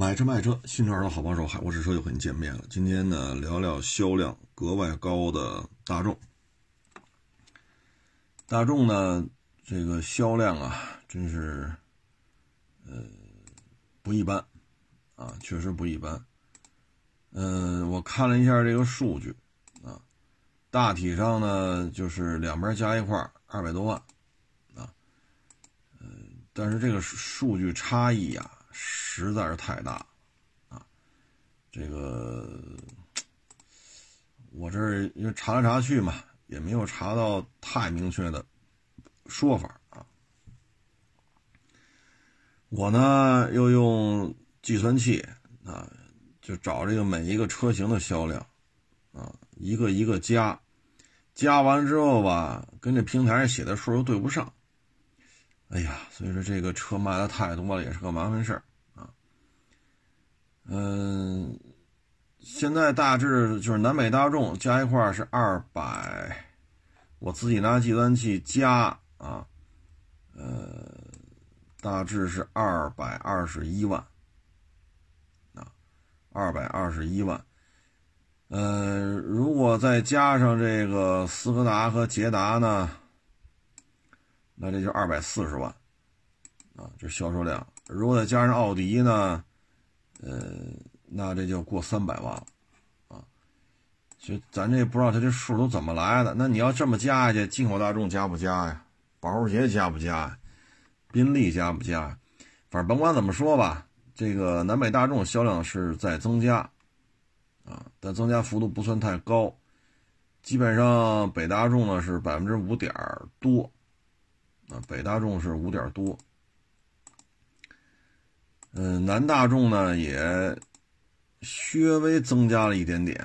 买车卖车，新车二手好帮手，海沃士车又和你见面了。今天呢，聊聊销量格外高的大众。大众呢，这个销量啊，真是，呃，不一般啊，确实不一般。嗯，我看了一下这个数据啊，大体上呢，就是两边加一块二百多万啊，嗯，但是这个数据差异呀。实在是太大，啊，这个我这儿因为查来查去嘛，也没有查到太明确的说法啊。我呢又用计算器啊，就找这个每一个车型的销量啊，一个一个加，加完之后吧，跟这平台上写的数又对不上。哎呀，所以说这个车卖的太多了，也是个麻烦事儿。嗯，现在大致就是南北大众加一块是二百，我自己拿计算器加啊，呃，大致是二百二十一万啊，二百二十一万。呃，如果再加上这个斯柯达和捷达呢，那这就二百四十万啊，这销售量。如果再加上奥迪呢？呃，那这就过三百万了，啊，所以咱这不知道他这数都怎么来的。那你要这么加下去，进口大众加不加呀？保时捷加不加？宾利加不加？反正甭管怎么说吧，这个南北大众销量是在增加，啊，但增加幅度不算太高，基本上北大众呢是百分之五点多，啊，北大众是五点多。嗯，南大众呢也略微增加了一点点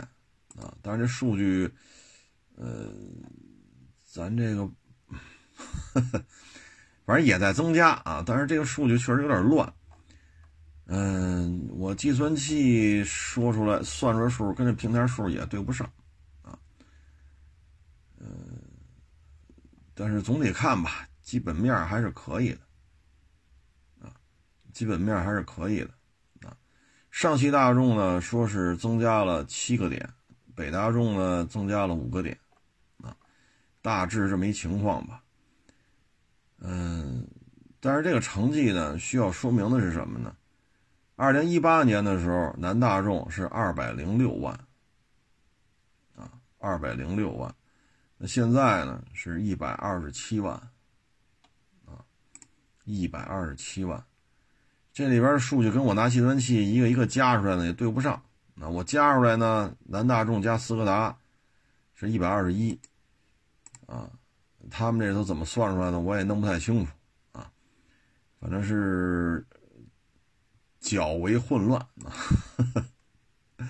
啊，但是这数据，呃，咱这个反正也在增加啊，但是这个数据确实有点乱。嗯，我计算器说出来算出来数跟这平台数也对不上啊。嗯，但是总体看吧，基本面还是可以的。基本面还是可以的，啊，上汽大众呢说是增加了七个点，北大众呢增加了五个点，啊，大致这么一情况吧。嗯，但是这个成绩呢需要说明的是什么呢？二零一八年的时候，南大众是二百零六万，啊，二百零六万，那现在呢是一百二十七万，啊，一百二十七万。这里边数据跟我拿计算器一个一个加出来的也对不上。那我加出来呢，南大众加斯柯达是一百二十一，啊，他们这都怎么算出来的，我也弄不太清楚啊。反正是较为混乱啊。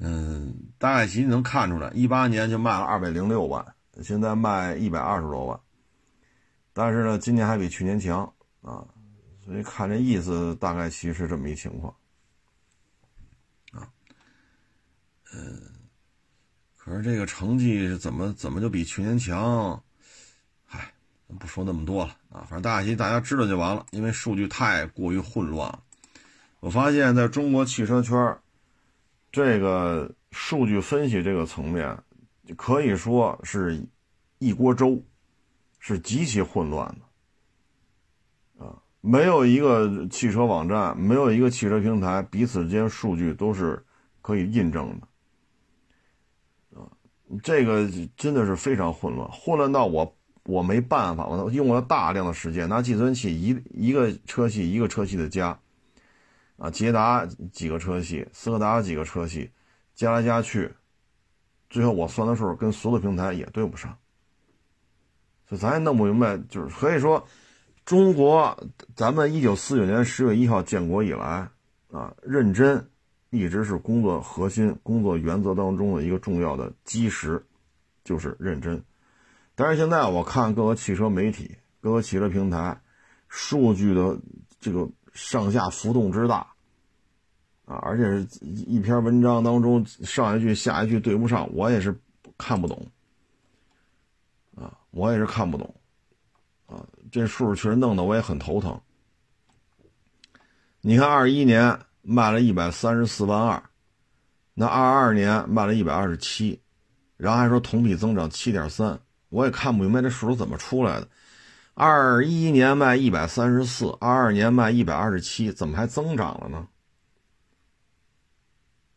嗯，大概其实能看出来，一八年就卖了二百零六万，现在卖一百二十多万，但是呢，今年还比去年强啊。所以看这意思，大概其实是这么一情况，啊，嗯，可是这个成绩是怎么怎么就比去年强？嗨，不说那么多了啊，反正大家大家知道就完了，因为数据太过于混乱。我发现在中国汽车圈，这个数据分析这个层面，可以说是一锅粥，是极其混乱的。没有一个汽车网站，没有一个汽车平台，彼此之间数据都是可以印证的，啊，这个真的是非常混乱，混乱到我我没办法，我用了大量的时间拿计算器一一个车系一个车系的加，啊，捷达几个车系，斯柯达几个车系，加来加去，最后我算的数跟所有的平台也对不上，所以咱也弄不明白，就是可以说。中国，咱们一九四九年十月一号建国以来，啊，认真一直是工作核心、工作原则当中的一个重要的基石，就是认真。但是现在我看各个汽车媒体、各个汽车平台，数据的这个上下浮动之大，啊，而且是一篇文章当中上一句下一句对不上，我也是看不懂，啊，我也是看不懂。啊，这数确实弄得我也很头疼。你看二一年卖了一百三十四万二，那二二年卖了一百二十七，然后还说同比增长七点三，我也看不明白这数是怎么出来的。二一年卖一百三十四，二二年卖一百二十七，怎么还增长了呢？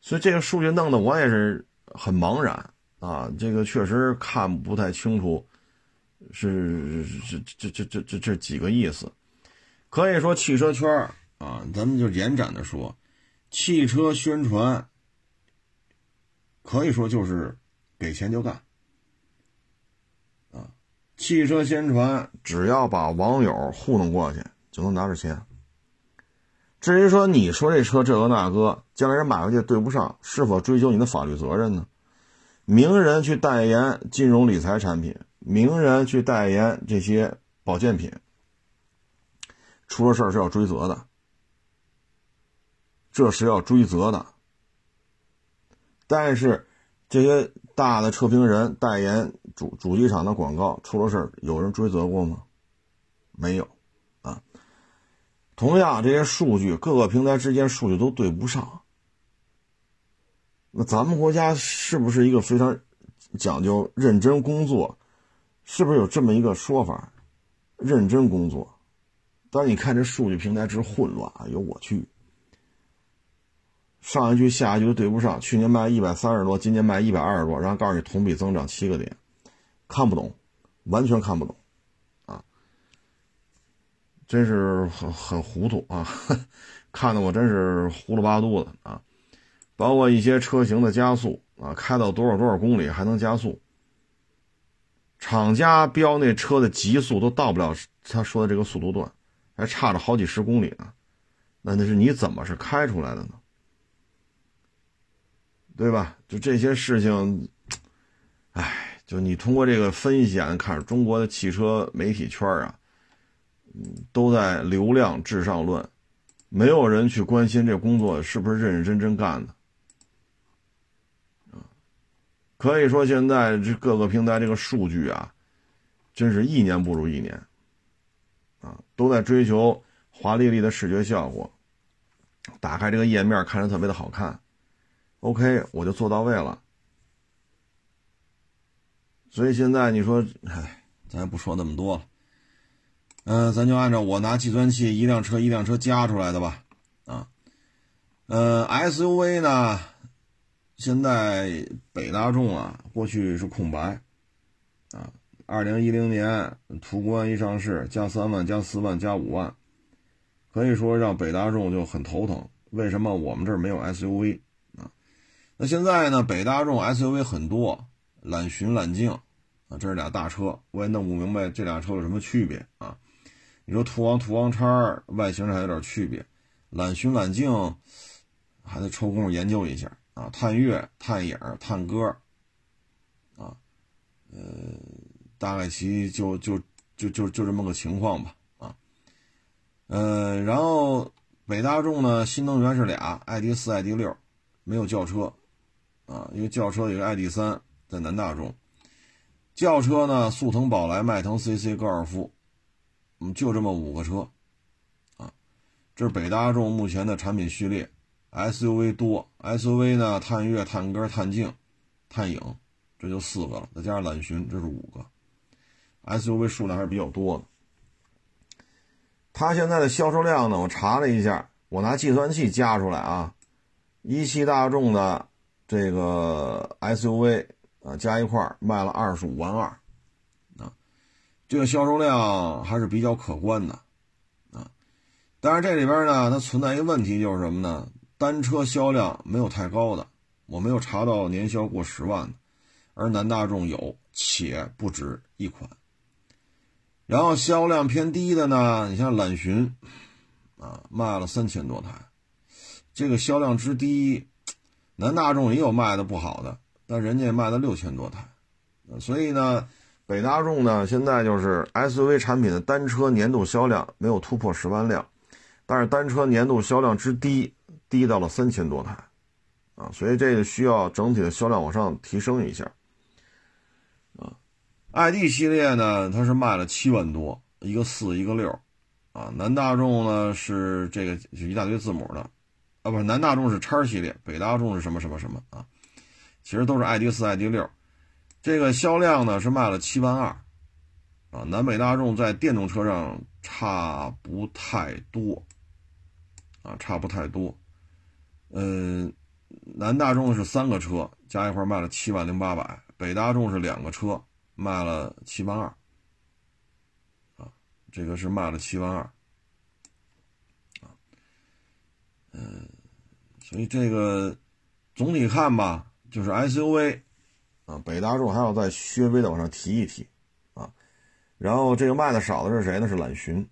所以这个数据弄得我也是很茫然啊，这个确实看不太清楚，是这这这这这这几个意思。可以说汽车圈啊，咱们就延展的说，汽车宣传可以说就是给钱就干啊。汽车宣传只要把网友糊弄过去，就能拿着钱。至于说你说这车这个那个，将来人买回去对不上，是否追究你的法律责任呢？名人去代言金融理财产品，名人去代言这些保健品，出了事儿是要追责的，这是要追责的。但是这些大的车评人代言。主主机厂的广告出了事儿，有人追责过吗？没有，啊。同样，这些数据各个平台之间数据都对不上。那咱们国家是不是一个非常讲究认真工作？是不是有这么一个说法？认真工作，但是你看这数据平台之混乱，哎呦我去！上一句下一句都对不上，去年卖一百三十多，今年卖一百二十多，然后告诉你同比增长七个点。看不懂，完全看不懂，啊，真是很很糊涂啊！看得我真是糊了八肚子啊！包括一些车型的加速啊，开到多少多少公里还能加速，厂家标那车的极速都到不了他说的这个速度段，还差着好几十公里呢，那那是你怎么是开出来的呢？对吧？就这些事情，唉。就你通过这个分析啊，看中国的汽车媒体圈啊，都在流量至上论，没有人去关心这工作是不是认认真真干的，可以说现在这各个平台这个数据啊，真是一年不如一年，啊，都在追求华丽丽的视觉效果，打开这个页面看着特别的好看，OK，我就做到位了。所以现在你说，哎，咱也不说那么多了，嗯，咱就按照我拿计算器一辆车一辆车加出来的吧，啊，呃，SUV 呢，现在北大众啊，过去是空白，啊，二零一零年途观一上市，加三万加四万加五万，可以说让北大众就很头疼。为什么我们这儿没有 SUV 啊？那现在呢，北大众 SUV 很多。揽巡、揽境，啊，这是俩大车，我也弄不明白这俩车有什么区别啊？你说途昂、途昂叉外形上还有点区别，揽巡、揽境还得抽空研究一下啊。探月、探影、探歌，啊，呃，大概其就就就就就这么个情况吧，啊，呃，然后北大众呢，新能源是俩，ID 四、ID 六，没有轿车，啊，因为轿车有个 ID 三。在南大众，轿车呢，速腾、宝来、迈腾、CC、高尔夫，嗯，就这么五个车，啊，这是北大众目前的产品序列。SUV 多，SUV 呢，探岳、探歌、探境、探影，这就四个了，再加上揽巡，这是五个。SUV 数量还是比较多的。它现在的销售量呢，我查了一下，我拿计算器加出来啊，一汽大众的这个 SUV。啊，加一块卖了二十五万二，啊，这个销售量还是比较可观的，啊，但是这里边呢，它存在一个问题，就是什么呢？单车销量没有太高的，我没有查到年销过十万的，而南大众有，且不止一款。然后销量偏低的呢，你像揽巡，啊，卖了三千多台，这个销量之低，南大众也有卖的不好的。但人家也卖了六千多台，所以呢，北大众呢现在就是 SUV 产品的单车年度销量没有突破十万辆，但是单车年度销量之低低到了三千多台，啊，所以这个需要整体的销量往上提升一下，啊，ID 系列呢它是卖了七万多，一个四一个六，啊，南大众呢是这个就一大堆字母的，啊，不是南大众是叉系列，北大众是什么什么什么啊？其实都是 ID 四、ID 六，这个销量呢是卖了七万二，啊，南北大众在电动车上差不太多，啊，差不太多，嗯，南大众是三个车加一块卖了七万零八百，北大众是两个车卖了七万二。啊这个是卖了七万二，啊，嗯，所以这个总体看吧，就是 SUV，啊，北大众还要再稍微的往上提一提，啊，然后这个卖的少的是谁呢？是揽巡，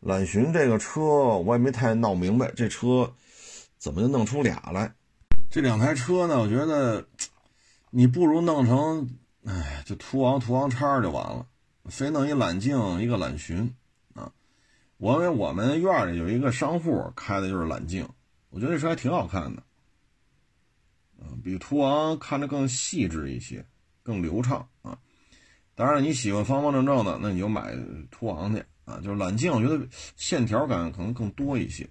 揽巡这个车我也没太闹明白，这车怎么就弄出俩来？这两台车呢，我觉得你不如弄成，哎，就途昂、途昂叉就完了。非弄一揽境，一个揽巡，啊，我为我们院里有一个商户开的就是揽境，我觉得这车还挺好看的，啊，比途昂看着更细致一些，更流畅啊。当然你喜欢方方正正的，那你就买途昂去啊。就是揽境，我觉得线条感可能更多一些，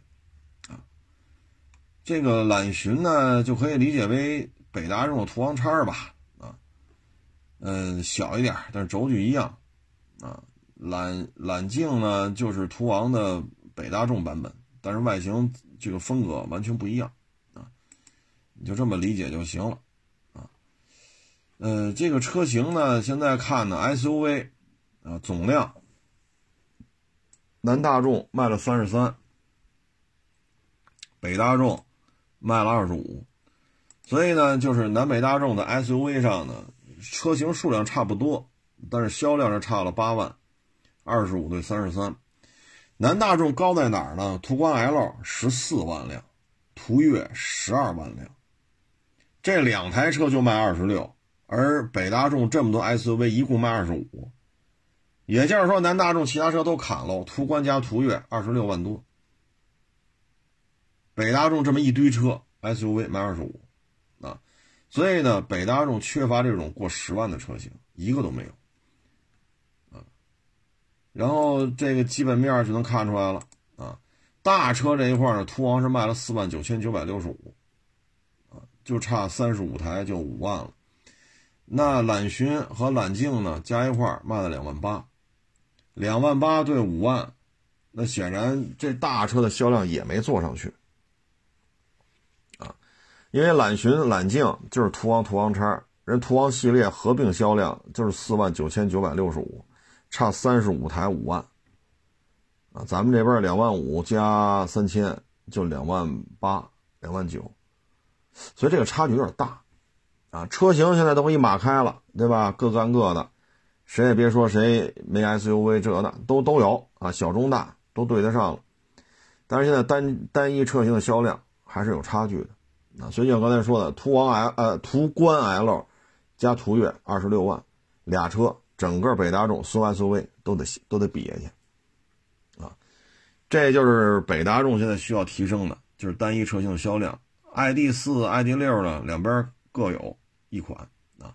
这个揽巡呢就可以理解为北大众的途昂叉吧，啊，嗯，小一点，但是轴距一样。啊，揽揽境呢，就是途昂的北大众版本，但是外形这个风格完全不一样啊，你就这么理解就行了啊。呃，这个车型呢，现在看呢，SUV 啊，总量，南大众卖了三十三，北大众卖了二十五，所以呢，就是南北大众的 SUV 上呢，车型数量差不多。但是销量是差了八万，二十五对三十三。南大众高在哪儿呢？途观 L 十四万辆，途岳十二万辆，这两台车就卖二十六，而北大众这么多 SUV 一共卖二十五，也就是说南大众其他车都砍喽，途观加途岳二十六万多，北大众这么一堆车 SUV 卖二十五，啊，所以呢，北大众缺乏这种过十万的车型，一个都没有啊。然后这个基本面就能看出来了啊，大车这一块呢，途昂是卖了四万九千九百六十五，啊，就差三十五台就五万了。那揽巡和揽境呢，加一块卖了两万八，两万八对五万，那显然这大车的销量也没做上去，因为揽巡、揽境就是途昂、途昂叉，人途昂系列合并销量就是四万九千九百六十五。差三十五台五万，啊，咱们这边两万五加三千就两万八两万九，所以这个差距有点大，啊，车型现在都一码开了，对吧？各干各的，谁也别说谁没 SUV 这那都都有啊，小中大都对得上了，但是现在单单一车型的销量还是有差距的，啊，所以像刚才说的途昂 L 呃途观 L 加途岳二十六万俩车。整个北大众所有 SUV 都得都得比下去，啊，这就是北大众现在需要提升的，就是单一车型的销量。ID 四、ID 六呢，两边各有一款啊。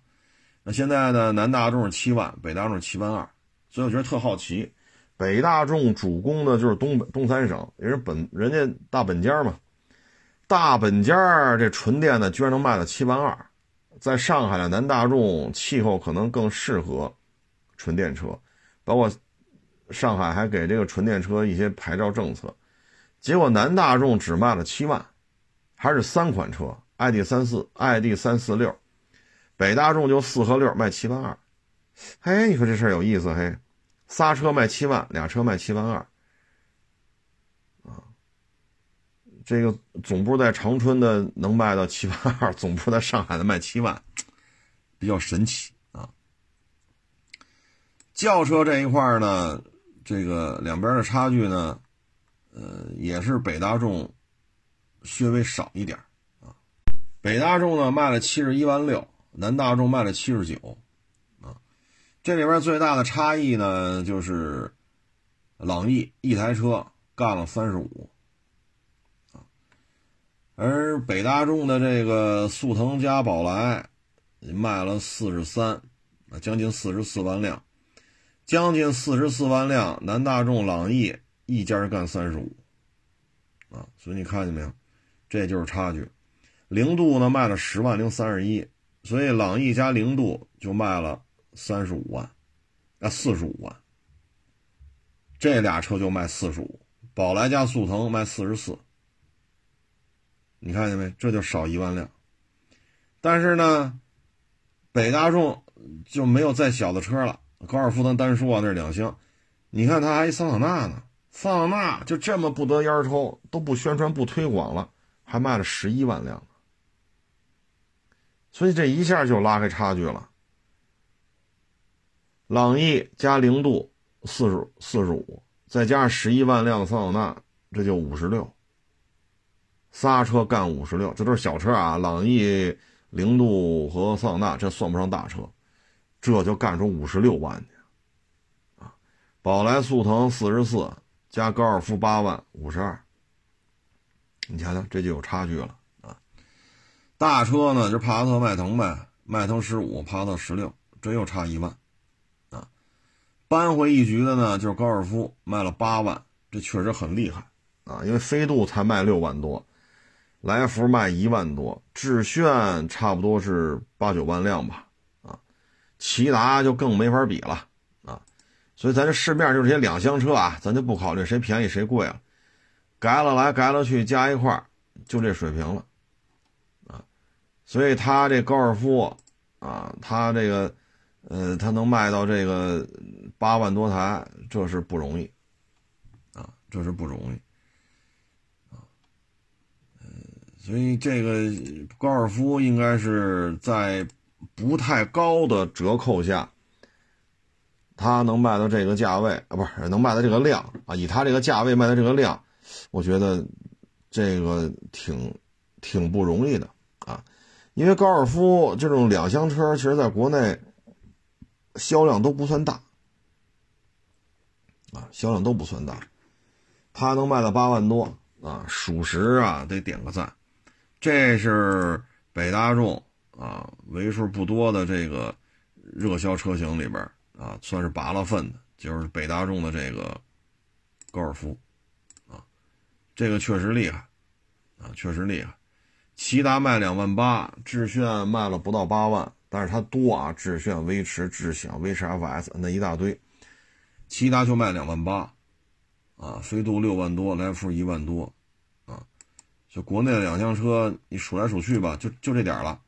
那现在呢，南大众是七万，北大众是七万二，所以我觉得特好奇，北大众主攻的就是东北东三省，也是本人家大本家嘛，大本家这纯电的居然能卖到七万二，在上海的南大众气候可能更适合。纯电车，包括上海还给这个纯电车一些牌照政策，结果南大众只卖了七万，还是三款车，ID 三四、ID 三四六，北大众就四和六卖七万二，嘿，你说这事儿有意思嘿，仨车卖七万，俩车卖七万二，啊，这个总部在长春的能卖到七万二，总部在上海的卖七万，比较神奇啊。轿车这一块呢，这个两边的差距呢，呃，也是北大众略微少一点啊。北大众呢卖了七十一万六，南大众卖了七十九，啊，这里边最大的差异呢，就是朗逸一台车干了三十五，而北大众的这个速腾加宝来卖了四十三，将近四十四万辆。将近四十四万辆，南大众、朗逸一家干三十五，啊，所以你看见没有，这就是差距。零度呢卖了十万零三十一，所以朗逸加零度就卖了三十五万，啊四十五万。这俩车就卖四十五，宝来加速腾卖四十四。你看见没？这就少一万辆。但是呢，北大众就没有再小的车了。高尔夫咱单说啊，那是两厢。你看它还桑塔纳呢，桑塔纳就这么不得烟抽，都不宣传不推广了，还卖了十一万辆。所以这一下就拉开差距了。朗逸加零度四十四十五，再加上十一万辆桑塔纳，这就五十六。仨车干五十六，这都是小车啊。朗逸、零度和桑塔纳这算不上大车，这就干出五十六万去啊！宝来、速腾四十四，加高尔夫八万五十二。你瞧瞧，这就有差距了啊。大车呢，就帕萨特、迈腾呗，迈腾十五，帕萨特十六，这又差一万，啊，扳回一局的呢，就是高尔夫卖了八万，这确实很厉害啊，因为飞度才卖六万多，来福卖一万多，致炫差不多是八九万辆吧，啊，骐达就更没法比了啊，所以咱这市面就这些两厢车啊，咱就不考虑谁便宜谁贵了，改了来改了去加一块就这水平了。啊所以他这高尔夫，啊，他这个，呃，他能卖到这个八万多台，这是不容易，啊，这是不容易，啊，所以这个高尔夫应该是在不太高的折扣下，他能卖到这个价位啊，不是能卖到这个量啊，以他这个价位卖的这个量，我觉得这个挺挺不容易的啊。因为高尔夫这种两厢车，其实在国内销量都不算大，啊，销量都不算大，它能卖到八万多啊，属实啊，得点个赞。这是北大众啊，为数不多的这个热销车型里边啊，算是拔了份的，就是北大众的这个高尔夫啊，这个确实厉害啊，确实厉害。骐达卖两万八，致炫卖了不到八万，但是它多啊，致炫、威驰、智享、威驰 FS 那一大堆，骐达就卖两万八，啊，飞度六万多，来福一万多，就国内的两厢车，你数来数去吧，就就这点了，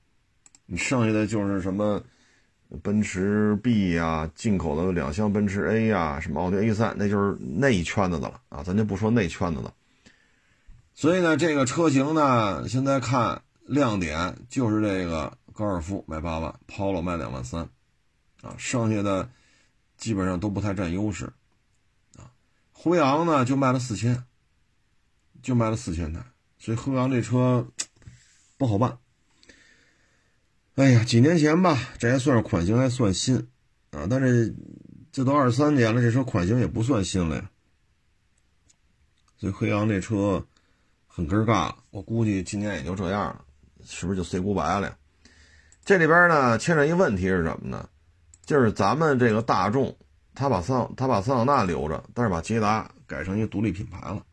你剩下的就是什么奔驰 B 呀，进口的两厢奔驰 A 呀，什么奥迪 A 三，那就是那一圈子的了啊，咱就不说那圈子的。所以呢，这个车型呢，现在看亮点就是这个高尔夫卖八万，Polo 卖两万三，啊，剩下的基本上都不太占优势，啊，辉昂呢就卖了四千，就卖了四千台，所以辉昂这车不好办。哎呀，几年前吧，这还算是款型还算新，啊，但是这都二三年了，这车款型也不算新了呀，所以辉昂这车。很尴尬，我估计今年也就这样了，是不是就 say goodbye 了？这里边呢牵扯一问题是什么呢？就是咱们这个大众，他把桑他把桑塔纳留着，但是把捷达改成一个独立品牌了。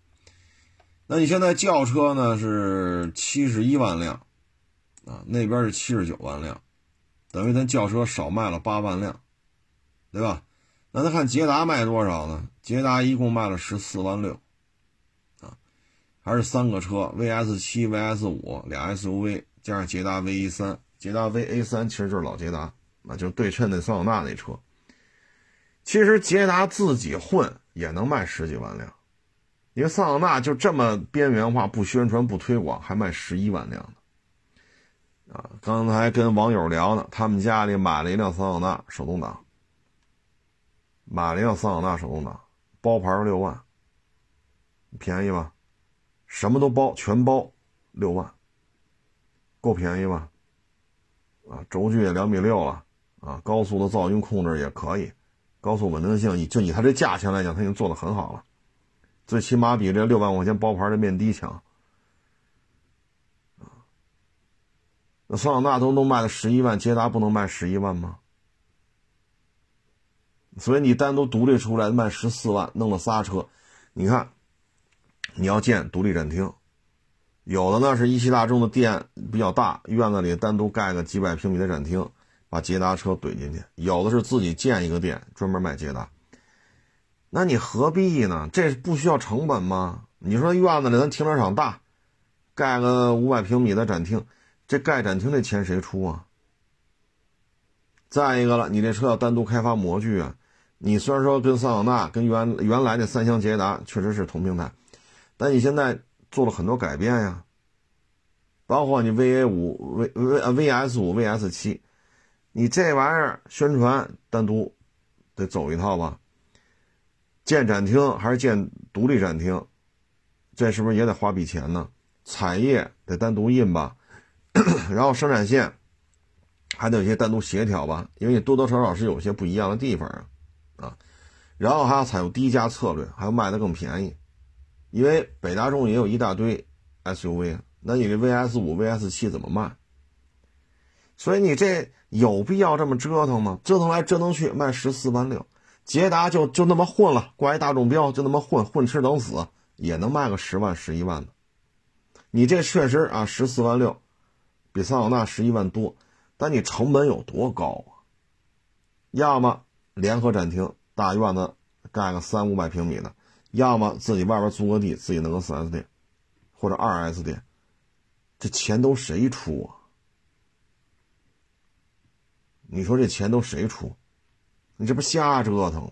那你现在轿车呢是七十一万辆，啊，那边是七十九万辆，等于咱轿车少卖了八万辆，对吧？那咱看捷达卖多少呢？捷达一共卖了十四万六。啊还是三个车，VS 七、VS 五俩 SUV，加上捷达 V 一三，捷达 V A 三其实就是老捷达，那就是对称的桑塔纳那车。其实捷达自己混也能卖十几万辆，因为桑塔纳就这么边缘化，不宣传不推广，还卖十一万辆呢。啊，刚才跟网友聊呢，他们家里买了一辆桑塔纳手动挡，买了一辆桑塔纳手动挡，包牌六万，便宜吧？什么都包，全包，六万，够便宜吧？啊，轴距也两米六了，啊，高速的噪音控制也可以，高速稳定性就以它这价钱来讲，它已经做的很好了，最起码比这六万块钱包牌的面的强。啊，那桑塔纳都能卖到十一万，捷达不能卖十一万吗？所以你单独独立出来卖十四万，弄了仨车。你看，你要建独立展厅，有的呢是一汽大众的店比较大，院子里单独盖个几百平米的展厅，把捷达车怼进去；有的是自己建一个店，专门卖捷达。那你何必呢？这不需要成本吗？你说院子里咱停车场大，盖个五百平米的展厅，这盖展厅这钱谁出啊？再一个了，你这车要单独开发模具啊。你虽然说跟桑塔纳、跟原原来的三厢捷达确实是同平台，但你现在做了很多改变呀，包括你 VA 五、V V VS 五、VS 七，你这玩意儿宣传单独得走一套吧？建展厅还是建独立展厅，这是不是也得花笔钱呢？彩页得单独印吧，然后生产线还得有些单独协调吧，因为你多多少少是有些不一样的地方啊。啊，然后还要采用低价策略，还要卖的更便宜，因为北大众也有一大堆 SUV，那你这 VS 五、VS 七怎么卖？所以你这有必要这么折腾吗？折腾来折腾去卖十四万六，捷达就就那么混了，挂一大众标就那么混混吃等死，也能卖个十万、十一万的。你这确实啊，十四万六，比桑塔纳十一万多，但你成本有多高啊？要么。联合展厅大院子盖个三五百平米的，要么自己外边租个地，自己弄个四 S 店，或者二 S 店，这钱都谁出啊？你说这钱都谁出？你这不瞎折腾吗？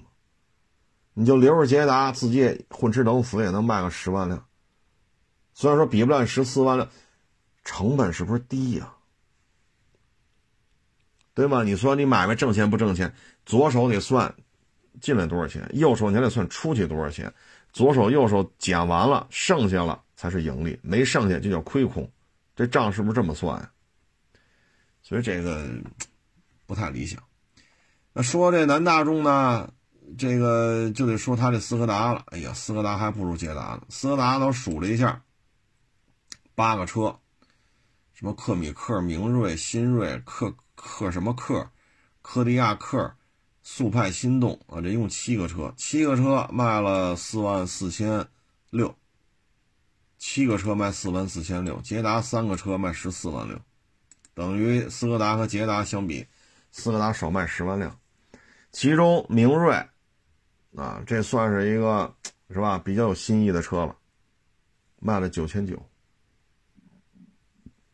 你就留着捷达，自己混吃等死也能卖个十万辆，虽然说比不了十四万辆，成本是不是低呀？对吗？你说你买卖挣钱不挣钱？左手得算进来多少钱，右手你还得算出去多少钱。左手右手减完了，剩下了才是盈利，没剩下就叫亏空。这账是不是这么算？所以这个不太理想。那说这南大众呢，这个就得说他这斯柯达了。哎呀，斯柯达还不如捷达呢。斯柯达都数了一下，八个车，什么克米克、明锐、新锐、克。克什么克，科迪亚克，速派、心动啊，这一共七个车，七个车卖了四万四千六，七个车卖四万四千六，捷达三个车卖十四万六，等于斯柯达和捷达相比，斯柯达少卖十万辆，其中明锐啊，这算是一个是吧，比较有新意的车了，卖了九千九，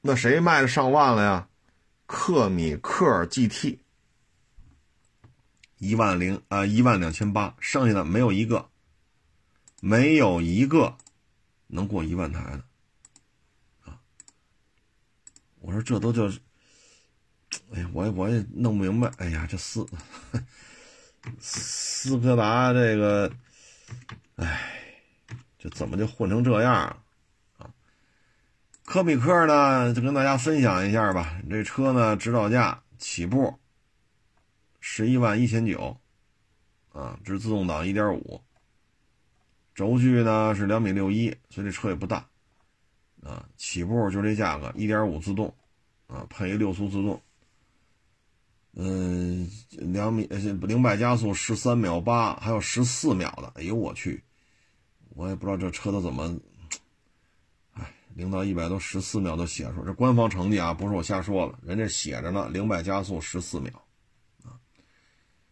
那谁卖了上万了呀？克米克尔 GT 一万零啊一万两千八，剩下的没有一个，没有一个能过一万台的啊！我说这都叫，哎呀，我也我也弄不明白。哎呀，这四斯柯达这个，哎，这怎么就混成这样啊？科比克呢，就跟大家分享一下吧。这车呢，指导价起步十一万一千九，啊，这是自动挡一点五，轴距呢是两米六一，所以这车也不大，啊，起步就这价格，一点五自动，啊，配一六速自动，嗯，两米呃零百加速十三秒八，还有十四秒的，哎呦我去，我也不知道这车都怎么。零到一百都十四秒都写出，这官方成绩啊，不是我瞎说的，人家写着呢，零百加速十四秒，啊，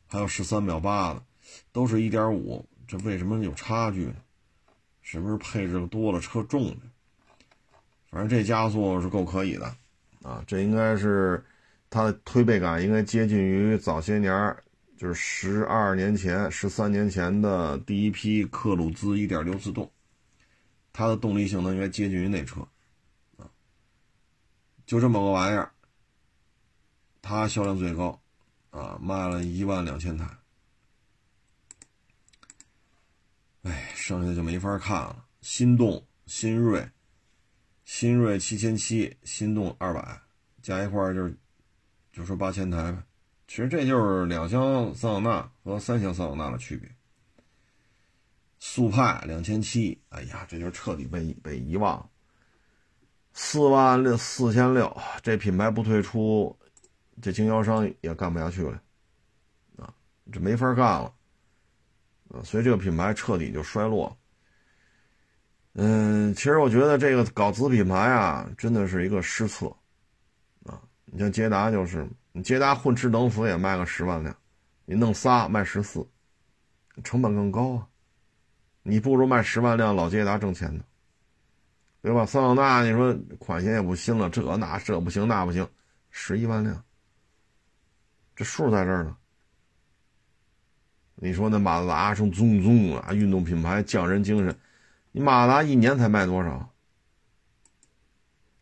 还有十三秒八的，都是一点五，这为什么有差距呢？是不是配置多了，车重呢？反正这加速是够可以的，啊，这应该是它的推背感应该接近于早些年，就是十二年前、十三年前的第一批克鲁兹一点六自动。它的动力性能应该接近于那车，啊，就这么个玩意儿，它销量最高，啊，卖了一万两千台，哎，剩下就没法看了。心动、新锐、新锐七千七，心动二百，加一块就是就说八千台呗。其实这就是两厢桑塔纳和三厢桑塔纳的区别。速派两千七，哎呀，这就彻底被被遗忘。四万六四千六，这品牌不退出，这经销商也干不下去了，啊，这没法干了，啊，所以这个品牌彻底就衰落。嗯，其实我觉得这个搞子品牌啊，真的是一个失策。你像捷达就是，你捷达混吃等死也卖个十万辆，你弄仨卖十四，成本更高啊。你不如卖十万辆老捷达挣钱呢，对吧？桑塔纳你说款型也不新了，这那这不行那不行，十一万辆，这数在这儿呢。你说那马自达成宗宗啊，运动品牌匠人精神，你马自达一年才卖多少？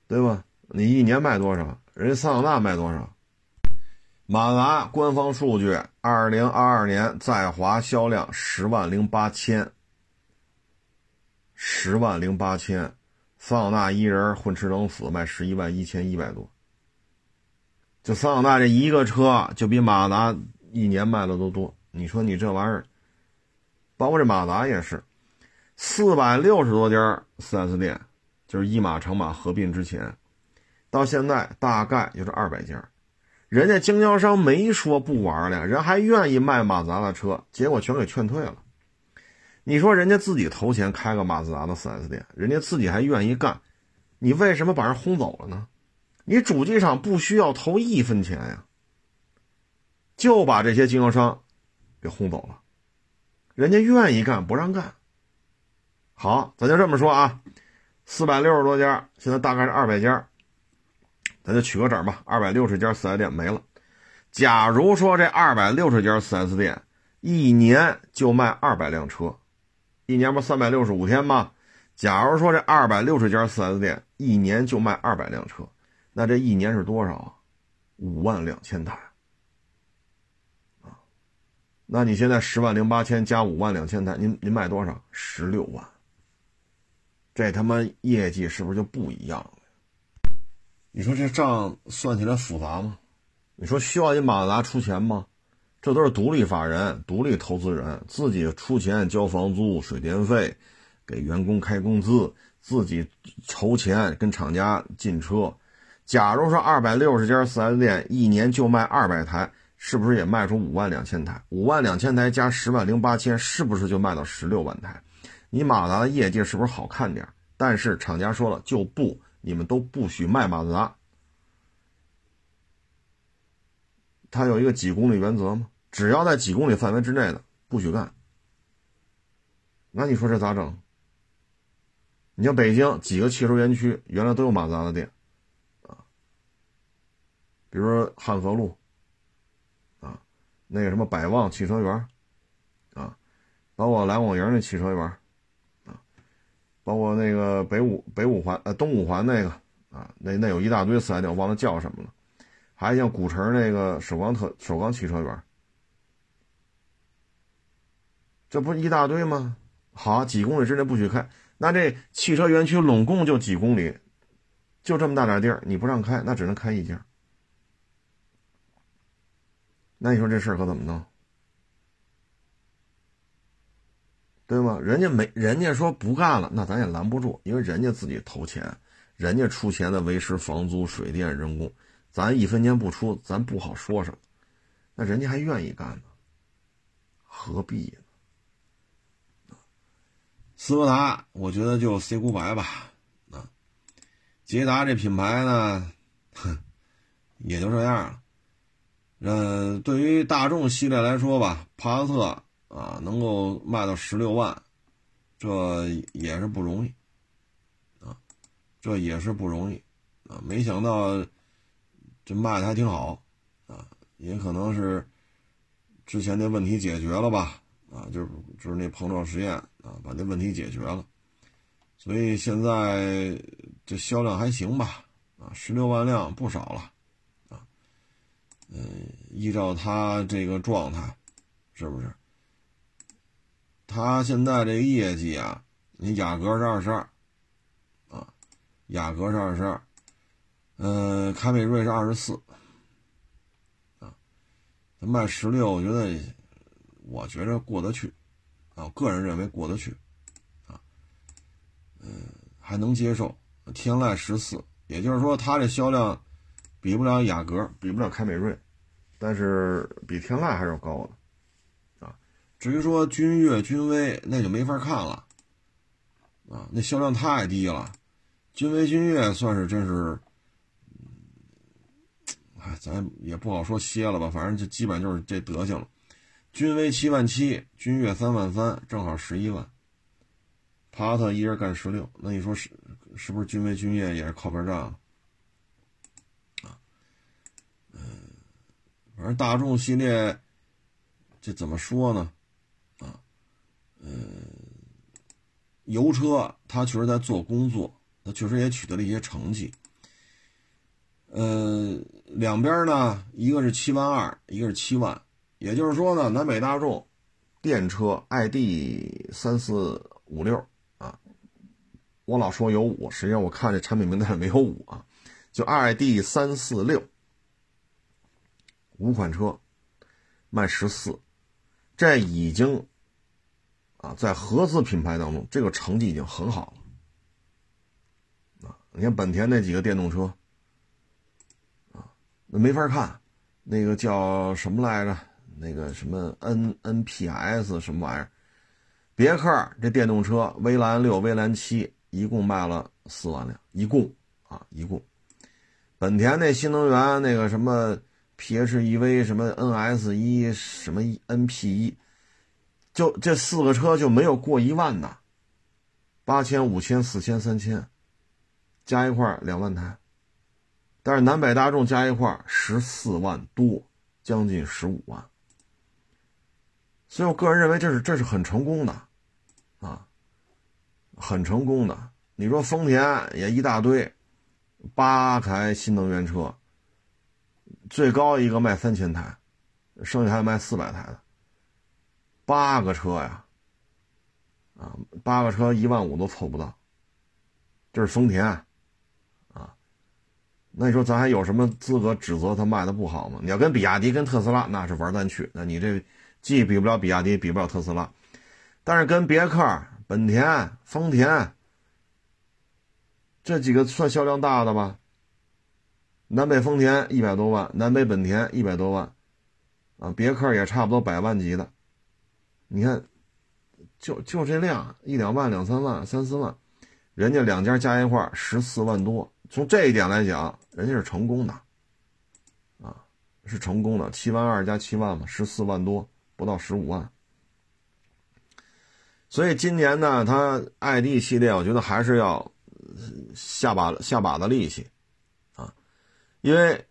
对吧？你一年卖多少？人家桑塔纳卖多少？马达官方数据，二零二二年在华销量十万零八千，十万零八千，桑塔纳一人混吃等死卖十一万一千一百多，就桑塔纳这一个车就比马达一年卖的都多。你说你这玩意儿，包括这马达也是，四百六十多家 4S 店，就是一马长马合并之前，到现在大概就是二百家，人家经销商没说不玩了，人还愿意卖马自达的车，结果全给劝退了。你说人家自己投钱开个马自达的 4S 店，人家自己还愿意干，你为什么把人轰走了呢？你主机厂不需要投一分钱呀，就把这些经销商。给轰走了，人家愿意干不让干。好，咱就这么说啊，四百六十多家，现在大概是二百家，咱就取个整吧，二百六十家四 S 店没了。假如说这二百六十家四 S 店一年就卖二百辆车，一年不三百六十五天吗？假如说这二百六十家四 S 店一年就卖二百辆车，那这一年是多少？啊？五万两千台。那你现在十万零八千加五万两千台，您您卖多少？十六万。这他妈业绩是不是就不一样了？你说这账算起来复杂吗？你说需要你马自达出钱吗？这都是独立法人、独立投资人自己出钱交房租、水电费，给员工开工资，自己筹钱跟厂家进车。假如说二百六十家四 S 店一年就卖二百台。是不是也卖出五万两千台？五万两千台加十万零八千，是不是就卖到十六万台？你马达的业绩是不是好看点？但是厂家说了就不，你们都不许卖马自达。他有一个几公里原则吗？只要在几公里范围之内的，不许干。那你说这咋整？你像北京几个汽车园区，原来都有马自达的店，啊，比如说汉河路啊。那个什么百旺汽车园啊，包括来广营那汽车园，包括那个北五北五环呃东五环那个啊，那那有一大堆四 S 店，我忘了叫什么了。还像古城那个首钢特首钢汽车园，这不一大堆吗？好，几公里之内不许开，那这汽车园区拢共就几公里，就这么大点地儿，你不让开，那只能开一家。那你说这事儿可怎么弄？对吗？人家没，人家说不干了，那咱也拦不住，因为人家自己投钱，人家出钱的维持房租、水电、人工，咱一分钱不出，咱不好说什么。那人家还愿意干呢，何必呢？斯柯达，我觉得就 say goodbye 吧。啊，捷达这品牌呢，哼，也就这样了。嗯，对于大众系列来说吧，帕萨特啊能够卖到十六万，这也是不容易啊，这也是不容易啊。没想到这卖的还挺好啊，也可能是之前那问题解决了吧啊，就是就是那碰撞实验啊把那问题解决了，所以现在这销量还行吧啊，十六万辆不少了。嗯，依照他这个状态，是不是？他现在这个业绩啊，你雅阁是二十二，啊，雅阁是二十二，嗯，凯美瑞是二十四，啊，他卖十六，我觉得，我觉着过得去，啊，个人认为过得去，啊，嗯，还能接受。天籁十四，也就是说，它这销量。比不了雅阁，比不了凯美瑞，但是比天籁还是高的，至于说君越、君威，那就没法看了，啊，那销量太低了。君威、君越算是真是，哎，咱也不好说歇了吧，反正就基本就是这德行了。君威七万七，君越三万三，正好十一万。帕萨特一人干十六，那你说是是不是君威、君越也是靠边站啊？嗯，反正大众系列这怎么说呢？嗯，油车它确实在做工作。它确实也取得了一些成绩，呃，两边呢，一个是七万二，一个是七万，也就是说呢，南北大众电车 ID 三四五六啊，我老说有五，实际上我看这产品名单上没有五啊，就 ID 三四六五款车卖十四，这已经啊在合资品牌当中，这个成绩已经很好了。你看本田那几个电动车，啊，那没法看，那个叫什么来着？那个什么 N N P S 什么玩意儿？别克这电动车，威兰六、威兰七，一共卖了四万辆，一共啊，一共。本田那新能源那个什么 P H E V 什么 N S 一什么 N P 一，就这四个车就没有过一万的，八千、五千、四千、三千。加一块两万台，但是南北大众加一块十四万多，将近十五万，所以我个人认为这是这是很成功的，啊，很成功的。你说丰田也一大堆，八台新能源车，最高一个卖三千台，剩下还卖四百台的，八个车呀，啊，八个车一万五都凑不到，这是丰田。啊那你说咱还有什么资格指责他卖的不好吗？你要跟比亚迪、跟特斯拉，那是玩单去。那你这既比不了比亚迪，比不了特斯拉，但是跟别克、本田、丰田这几个算销量大的吧？南北丰田一百多万，南北本田一百多万，啊，别克也差不多百万级的。你看，就就这量，一两万、两三万、三四万，人家两家加一块十四万多。从这一点来讲，人家是成功的，啊，是成功的，七万二加七万嘛，十四万多，不到十五万。所以今年呢，它 ID 系列，我觉得还是要下把下把的力气，啊，因为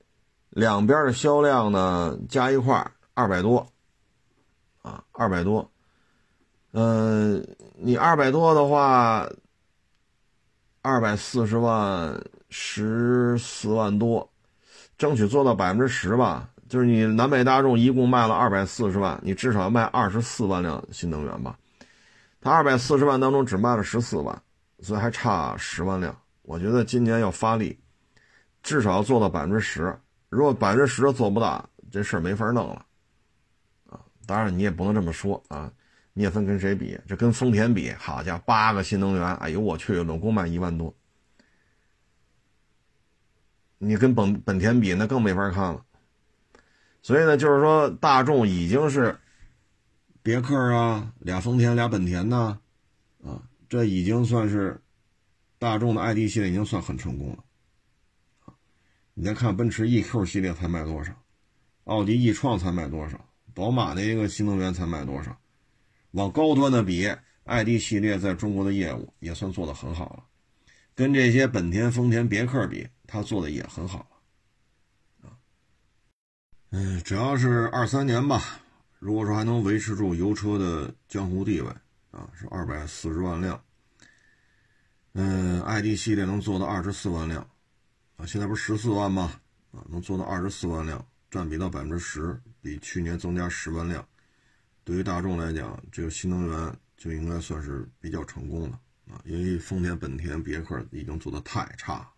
两边的销量呢加一块二百多，啊，二百多，嗯，你二百多的话，二百四十万。十四万多，争取做到百分之十吧。就是你南北大众一共卖了二百四十万，你至少要卖二十四万辆新能源吧。他二百四十万当中只卖了十四万，所以还差十万辆。我觉得今年要发力，至少要做到百分之十。如果百分之十都做不到，这事儿没法弄了。当然你也不能这么说啊，你也分跟谁比？这跟丰田比，好家伙，八个新能源，哎呦我去，拢共卖一万多。你跟本本田比，那更没法看了。所以呢，就是说，大众已经是别克啊，俩丰田，俩本田呐，啊，这已经算是大众的 ID 系列，已经算很成功了。你再看奔驰 EQ 系列才卖多少，奥迪 e 创才卖多少，宝马的一个新能源才卖多少，往高端的比，ID 系列在中国的业务也算做得很好了。跟这些本田、丰田、别克比。他做的也很好了，嗯，只要是二三年吧，如果说还能维持住油车的江湖地位，啊，是二百四十万辆，嗯，ID 系列能做到二十四万辆，啊，现在不是十四万吗？啊，能做到二十四万辆，占比到百分之十，比去年增加十万辆，对于大众来讲，这个新能源就应该算是比较成功的，啊，因为丰田、本田、别克已经做的太差。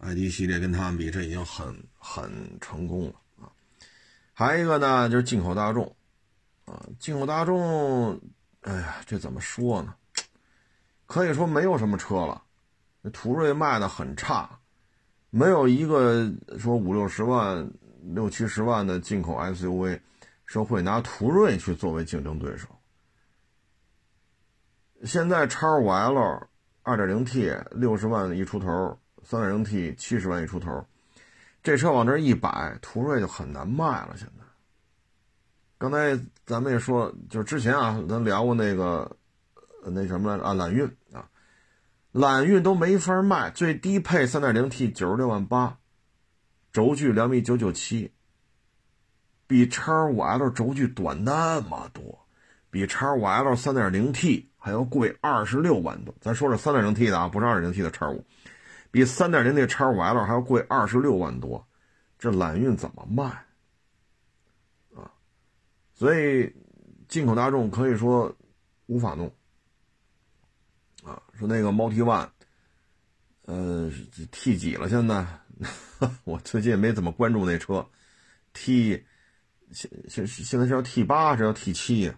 ID 系列跟他们比，这已经很很成功了啊！还有一个呢，就是进口大众啊，进口大众，哎呀，这怎么说呢？可以说没有什么车了，途锐卖的很差，没有一个说五六十万、六七十万的进口 SUV 说会拿途锐去作为竞争对手。现在叉五 L 二点零 T 六十万一出头，三点零 T 七十万一出头，这车往这一摆，途锐就很难卖了。现在，刚才咱们也说，就之前啊，咱聊过那个那什么啊，揽运啊，揽运都没法卖，最低配三点零 T 九十六万八，轴距两米九九七，比叉五 L 轴距短那么多，比叉五 L 三点零 T。还要贵二十六万多，咱说说三点零 T 的啊，不是二点零 T 的叉五，比三点零 T 叉五 L 还要贵二十六万多，这揽运怎么卖啊？所以进口大众可以说无法弄啊。说那个 Multi One，呃，T 几了？现在 我最近也没怎么关注那车，T 现现现在是要 T 八，是要 T 七？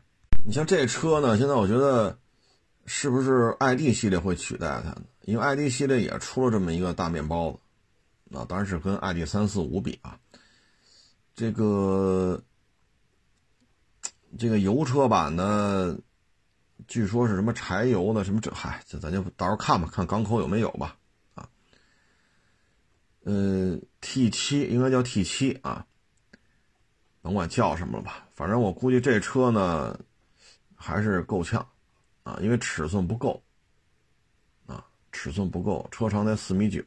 你像这车呢，现在我觉得。是不是 ID 系列会取代它呢？因为 ID 系列也出了这么一个大面包子，啊，当然是跟 ID 三四五比啊。这个这个油车版的，据说是什么柴油的什么这，嗨，这咱就到时候看吧，看港口有没有吧，啊。呃，T 七应该叫 T 七啊，甭管叫什么了吧，反正我估计这车呢还是够呛。啊，因为尺寸不够，啊，尺寸不够，车长才四米九，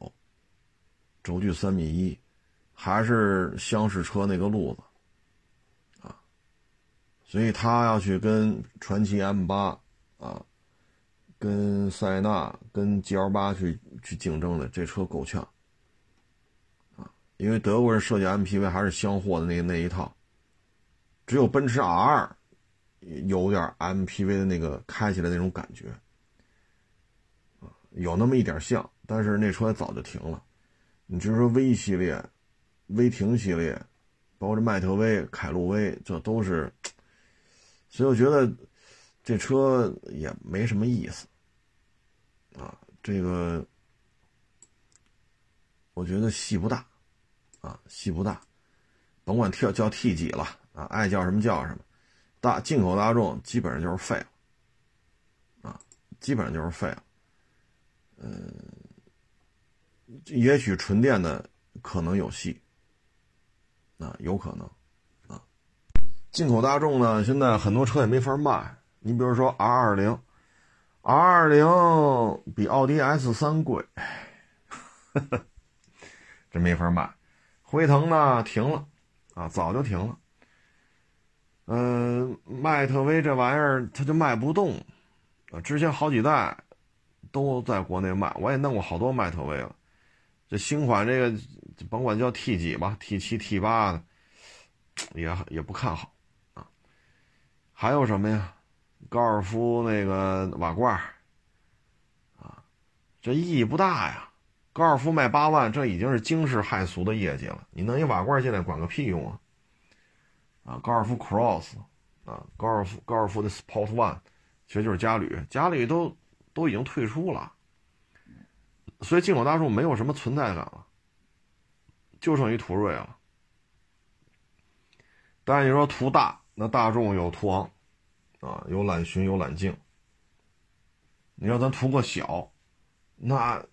轴距三米一，还是厢式车那个路子，啊，所以他要去跟传祺 M 八，啊，跟塞纳、跟 GL 八去去竞争的，这车够呛，啊，因为德国人设计 MPV 还是厢货的那那一套，只有奔驰 R。有点 MPV 的那个开起来那种感觉，啊，有那么一点像，但是那车早就停了。你就是说 V 系列、威霆系列，包括这迈特威、凯路威，这都是，所以我觉得这车也没什么意思，啊，这个我觉得戏不大，啊，戏不大，甭管 T 叫 T 几了，啊，爱叫什么叫什么。大进口大众基本上就是废了，啊，基本上就是废了。嗯，也许纯电的可能有戏，啊，有可能，啊，进口大众呢，现在很多车也没法卖。你比如说 R 二零，R 二零比奥迪 S 三贵，这没法卖。辉腾呢，停了，啊，早就停了。嗯，迈特威这玩意儿它就卖不动，啊，之前好几代都在国内卖，我也弄过好多迈特威了。这新款这个，甭管叫 T 几吧，T 七、T 八的，也也不看好啊。还有什么呀？高尔夫那个瓦罐啊，这意义不大呀。高尔夫卖八万，这已经是惊世骇俗的业绩了。你弄一瓦罐进来，管个屁用啊！啊，高尔夫 Cross，啊，高尔夫高尔夫的 Sport One，其实就是嘉旅，嘉旅都都已经退出了，所以进口大众没有什么存在感了，就剩一途锐了。但是你说途大，那大众有途昂，啊，有揽巡，有揽境。你要咱图个小，那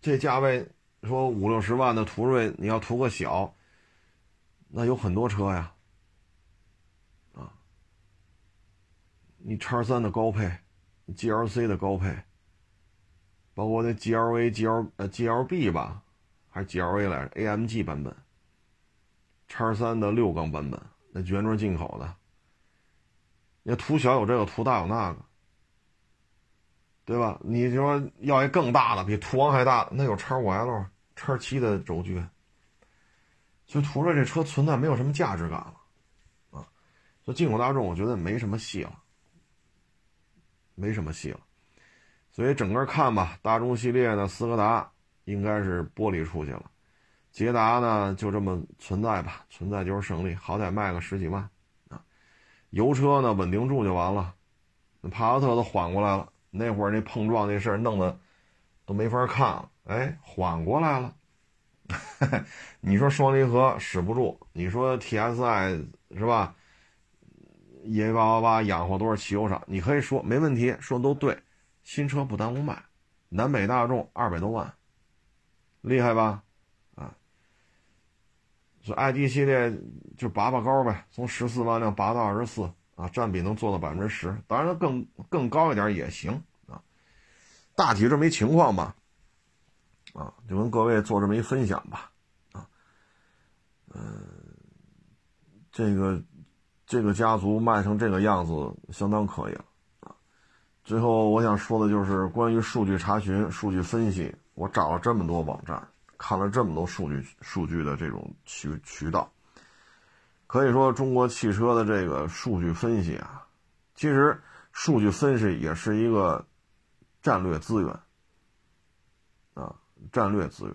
这价位说五六十万的途锐，你要图个小，那有很多车呀。啊你叉三的高配，GLC 的高配，包括那 GLA、GL 呃 GLB 吧，还是 GLA 来着？AMG 版本，叉三的六缸版本，那原装进口的。你图小有这个，图大有那个，对吧？你就说要一更大的，比途昂还大的，那有叉五 L、叉七的轴距，所以途锐这车存在没有什么价值感了，啊，所以进口大众我觉得没什么戏了。没什么戏了，所以整个看吧，大众系列呢，斯柯达应该是剥离出去了，捷达呢就这么存在吧，存在就是胜利，好歹卖个十几万。油车呢稳定住就完了，帕萨特都缓过来了，那会儿那碰撞那事儿弄得都没法看了，哎，缓过来了。你说双离合使不住，你说 TSI 是吧？一八八八养活多少汽油厂？你可以说没问题，说的都对。新车不耽误卖，南北大众二百多万，厉害吧？就，ID 系列就拔拔高呗，从十四万辆拔到二十四啊，占比能做到百分之十，当然更更高一点也行啊。大体这么一情况吧，啊，就跟各位做这么一分享吧，啊，嗯，这个这个家族卖成这个样子，相当可以了啊。最后我想说的就是关于数据查询、数据分析，我找了这么多网站，看了这么多数据数据的这种渠渠道，可以说中国汽车的这个数据分析啊，其实数据分析也是一个战略资源啊，战略资源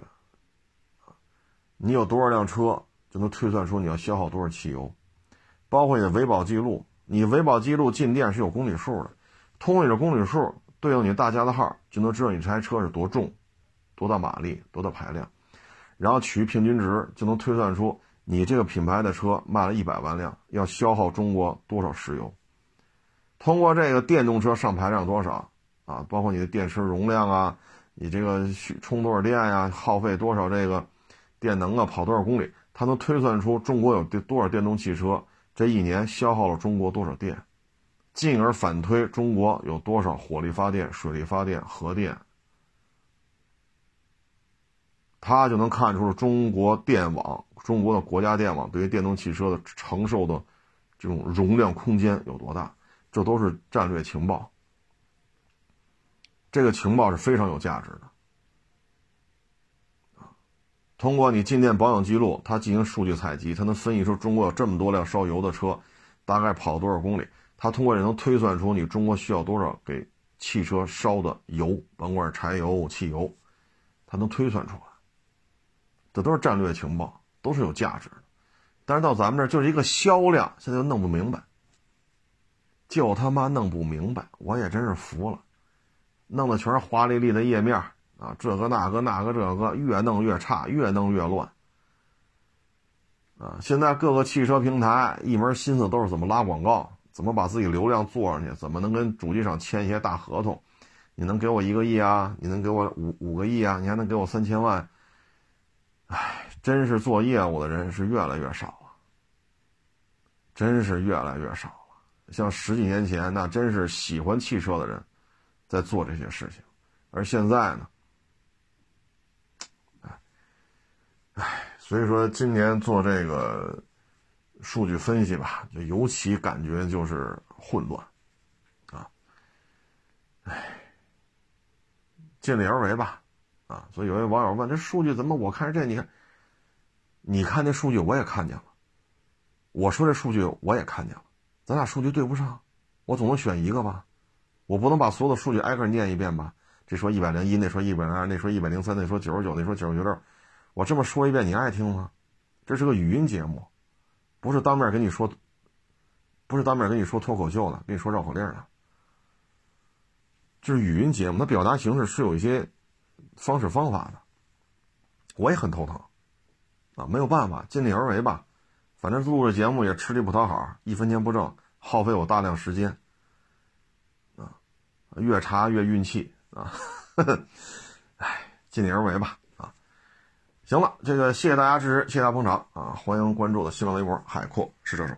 你有多少辆车，就能推算出你要消耗多少汽油，包括你的维保记录，你维保记录进店是有公里数的。通过你的公里数对应你大家的号，就能知道你这台车是多重、多大马力、多大排量，然后取平均值，就能推算出你这个品牌的车卖了一百万辆，要消耗中国多少石油。通过这个电动车上排量多少啊，包括你的电池容量啊，你这个充多少电呀，耗费多少这个电能啊，跑多少公里，它能推算出中国有多少电动汽车，这一年消耗了中国多少电。进而反推中国有多少火力发电、水力发电、核电，他就能看出中国电网、中国的国家电网对于电动汽车的承受的这种容量空间有多大。这都是战略情报，这个情报是非常有价值的。通过你进店保养记录，它进行数据采集，它能分析出中国有这么多辆烧油的车，大概跑多少公里。它通过也能推算出你中国需要多少给汽车烧的油，甭管柴油、汽油，它能推算出来。这都是战略情报，都是有价值的。但是到咱们这儿就是一个销量，现在又弄不明白，就他妈弄不明白，我也真是服了，弄的全是华丽丽的页面啊，这个那个那个这个，越弄越差，越弄越乱。啊，现在各个汽车平台一门心思都是怎么拉广告。怎么把自己流量做上去？怎么能跟主机厂签一些大合同？你能给我一个亿啊？你能给我五五个亿啊？你还能给我三千万？真是做业务的人是越来越少了，真是越来越少了。像十几年前，那真是喜欢汽车的人在做这些事情，而现在呢？哎，所以说今年做这个。数据分析吧，就尤其感觉就是混乱，啊，唉，尽力而为吧，啊，所以有位网友问：这数据怎么？我看这，你看，你看那数据我也看见了，我说这数据我也看见了，咱俩数据对不上，我总能选一个吧，我不能把所有的数据挨个念一遍吧？这说一百零一，那说一百零二，那说一百零三，那说九十九，那说九十九，我这么说一遍你爱听吗？这是个语音节目。不是当面跟你说，不是当面跟你说脱口秀的，跟你说绕口令的，就是语音节目，它表达形式是有一些方式方法的。我也很头疼，啊，没有办法，尽力而为吧。反正录着节目也吃力不讨好，一分钱不挣，耗费我大量时间，啊，越查越运气啊，哎，尽力而为吧。啊行了，这个谢谢大家支持，谢谢大家捧场啊！欢迎关注我的新浪微博“海阔是这手”。